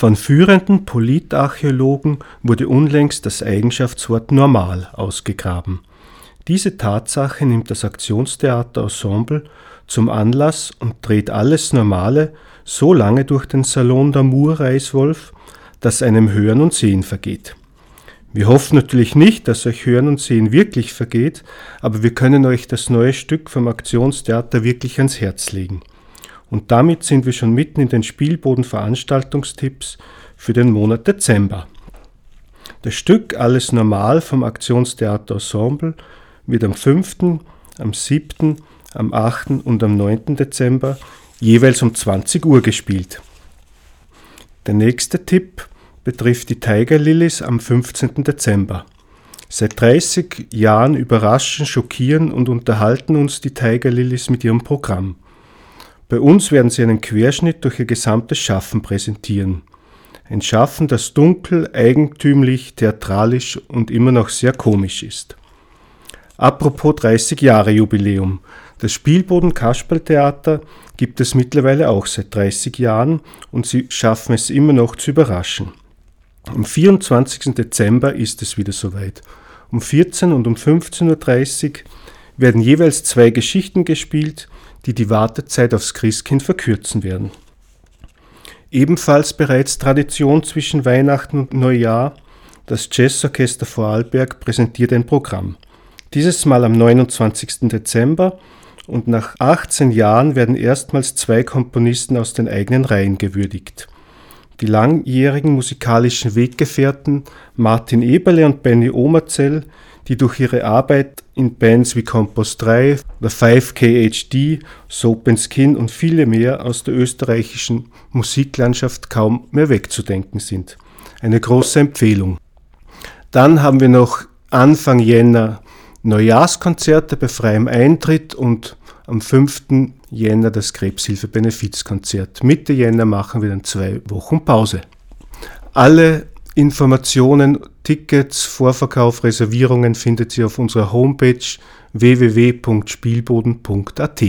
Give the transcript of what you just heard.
Von führenden Politarchäologen wurde unlängst das Eigenschaftswort normal ausgegraben. Diese Tatsache nimmt das Aktionstheater Ensemble zum Anlass und dreht alles Normale so lange durch den Salon d'Amour Reiswolf, dass einem Hören und Sehen vergeht. Wir hoffen natürlich nicht, dass euch Hören und Sehen wirklich vergeht, aber wir können euch das neue Stück vom Aktionstheater wirklich ans Herz legen. Und damit sind wir schon mitten in den Spielboden-Veranstaltungstipps für den Monat Dezember. Das Stück Alles Normal vom Aktionstheater Ensemble wird am 5., am 7., am 8. und am 9. Dezember jeweils um 20 Uhr gespielt. Der nächste Tipp betrifft die Tiger Lilies am 15. Dezember. Seit 30 Jahren überraschen, schockieren und unterhalten uns die Tiger Lilies mit ihrem Programm. Bei uns werden sie einen Querschnitt durch ihr gesamtes Schaffen präsentieren. Ein Schaffen, das dunkel, eigentümlich, theatralisch und immer noch sehr komisch ist. Apropos 30 Jahre Jubiläum. Das Spielboden Kasperltheater gibt es mittlerweile auch seit 30 Jahren und sie schaffen es immer noch zu überraschen. Am 24. Dezember ist es wieder soweit. Um 14 und um 15.30 Uhr werden jeweils zwei Geschichten gespielt, die die Wartezeit aufs Christkind verkürzen werden. Ebenfalls bereits Tradition zwischen Weihnachten und Neujahr, das Jazzorchester Vorarlberg präsentiert ein Programm. Dieses Mal am 29. Dezember und nach 18 Jahren werden erstmals zwei Komponisten aus den eigenen Reihen gewürdigt. Die langjährigen musikalischen Weggefährten Martin Eberle und Benny Omerzell die durch ihre Arbeit in Bands wie Compost 3, The 5KHD, Soap and Skin und viele mehr aus der österreichischen Musiklandschaft kaum mehr wegzudenken sind. Eine große Empfehlung. Dann haben wir noch Anfang Jänner Neujahrskonzerte bei freiem Eintritt und am 5. Jänner das Krebshilfe-Benefizkonzert. Mitte Jänner machen wir dann zwei Wochen Pause. Alle Informationen, Tickets, Vorverkauf, Reservierungen findet ihr auf unserer Homepage www.spielboden.at.